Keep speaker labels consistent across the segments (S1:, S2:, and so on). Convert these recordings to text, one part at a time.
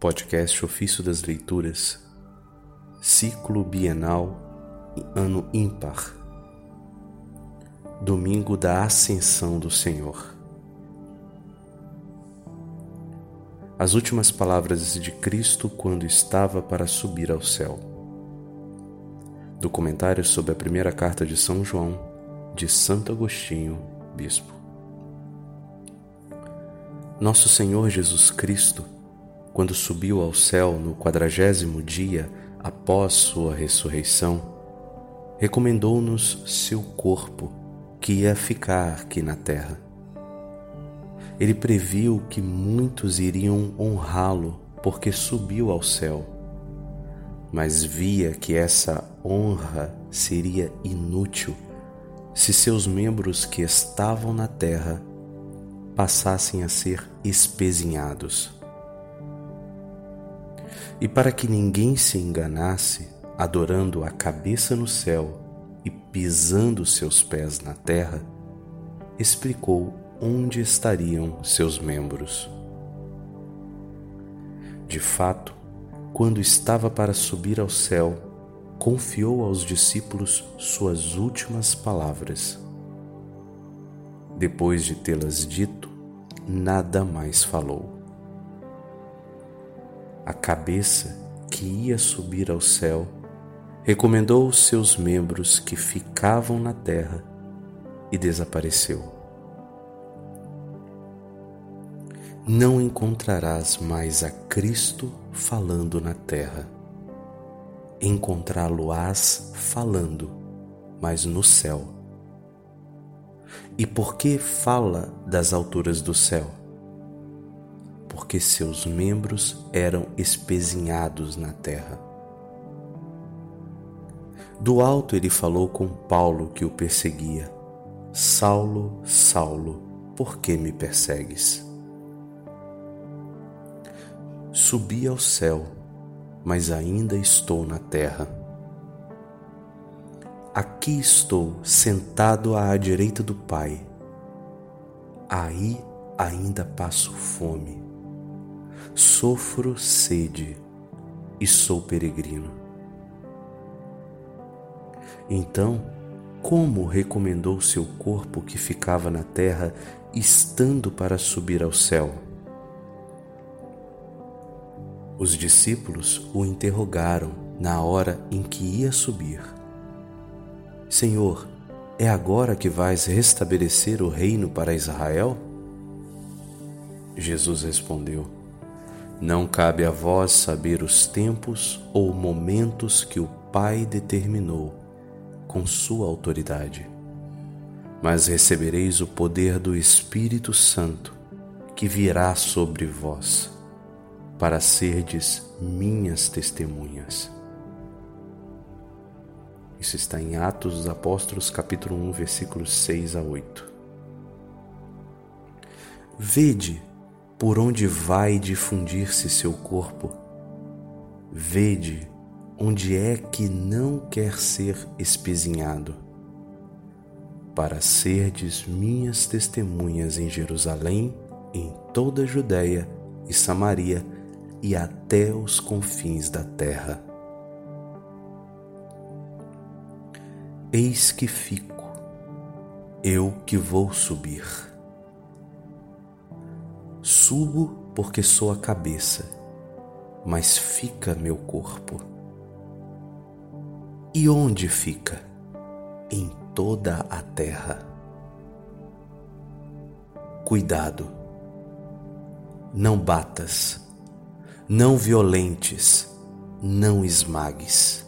S1: Podcast Ofício das Leituras, Ciclo Bienal, Ano Ímpar, Domingo da Ascensão do Senhor. As últimas palavras de Cristo quando estava para subir ao céu. Do comentário sobre a primeira carta de São João, de Santo Agostinho, Bispo. Nosso Senhor Jesus Cristo quando subiu ao céu no quadragésimo dia após sua ressurreição, recomendou-nos seu corpo que ia ficar aqui na terra. Ele previu que muitos iriam honrá-lo porque subiu ao céu, mas via que essa honra seria inútil se seus membros que estavam na terra passassem a ser espezinhados. E para que ninguém se enganasse, adorando a cabeça no céu e pisando seus pés na terra, explicou onde estariam seus membros. De fato, quando estava para subir ao céu, confiou aos discípulos suas últimas palavras. Depois de tê-las dito, nada mais falou a cabeça que ia subir ao céu, recomendou os seus membros que ficavam na terra e desapareceu. Não encontrarás mais a Cristo falando na terra. Encontrá-lo-ás falando, mas no céu. E por que fala das alturas do céu? Porque seus membros eram espezinhados na terra. Do alto ele falou com Paulo que o perseguia: Saulo, Saulo, por que me persegues? Subi ao céu, mas ainda estou na terra. Aqui estou, sentado à direita do Pai. Aí ainda passo fome sofro sede e sou peregrino. Então, como recomendou seu corpo que ficava na terra, estando para subir ao céu? Os discípulos o interrogaram na hora em que ia subir: Senhor, é agora que vais restabelecer o reino para Israel? Jesus respondeu: não cabe a vós saber os tempos ou momentos que o Pai determinou com sua autoridade, mas recebereis o poder do Espírito Santo que virá sobre vós, para serdes minhas testemunhas. Isso está em Atos dos Apóstolos, capítulo 1, versículos 6 a 8. Vede por onde vai difundir-se seu corpo. Vede onde é que não quer ser espezinhado, para serdes minhas testemunhas em Jerusalém, em toda a Judéia e Samaria e até os confins da terra. Eis que fico, eu que vou subir Subo porque sou a cabeça, mas fica meu corpo. E onde fica? Em toda a terra. Cuidado, não batas, não violentes, não esmagues.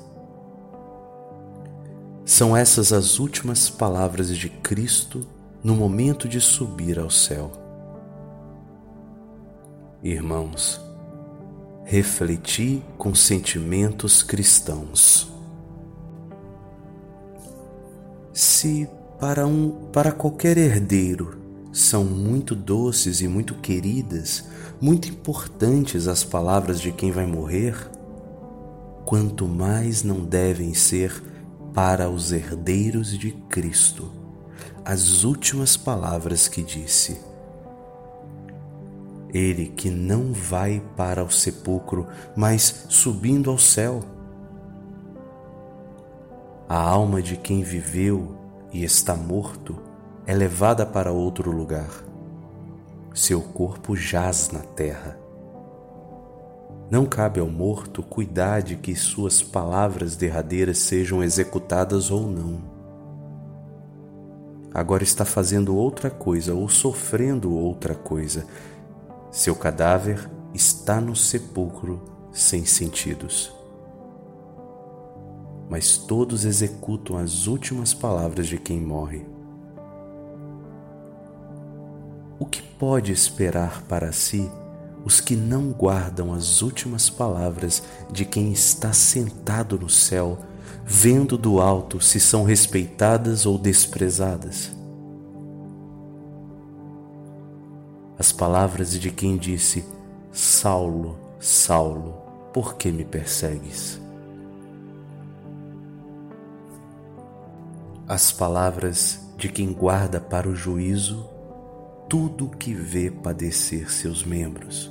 S1: São essas as últimas palavras de Cristo no momento de subir ao céu irmãos, refleti com sentimentos cristãos. Se para um para qualquer herdeiro são muito doces e muito queridas, muito importantes as palavras de quem vai morrer, quanto mais não devem ser para os herdeiros de Cristo as últimas palavras que disse ele que não vai para o sepulcro, mas subindo ao céu. A alma de quem viveu e está morto é levada para outro lugar. Seu corpo jaz na terra. Não cabe ao morto cuidar de que suas palavras derradeiras sejam executadas ou não agora está fazendo outra coisa ou sofrendo outra coisa. Seu cadáver está no sepulcro sem sentidos. Mas todos executam as últimas palavras de quem morre. O que pode esperar para si os que não guardam as últimas palavras de quem está sentado no céu? vendo do alto se são respeitadas ou desprezadas. As palavras de quem disse: Saulo, Saulo, por que me persegues? As palavras de quem guarda para o juízo tudo que vê padecer seus membros.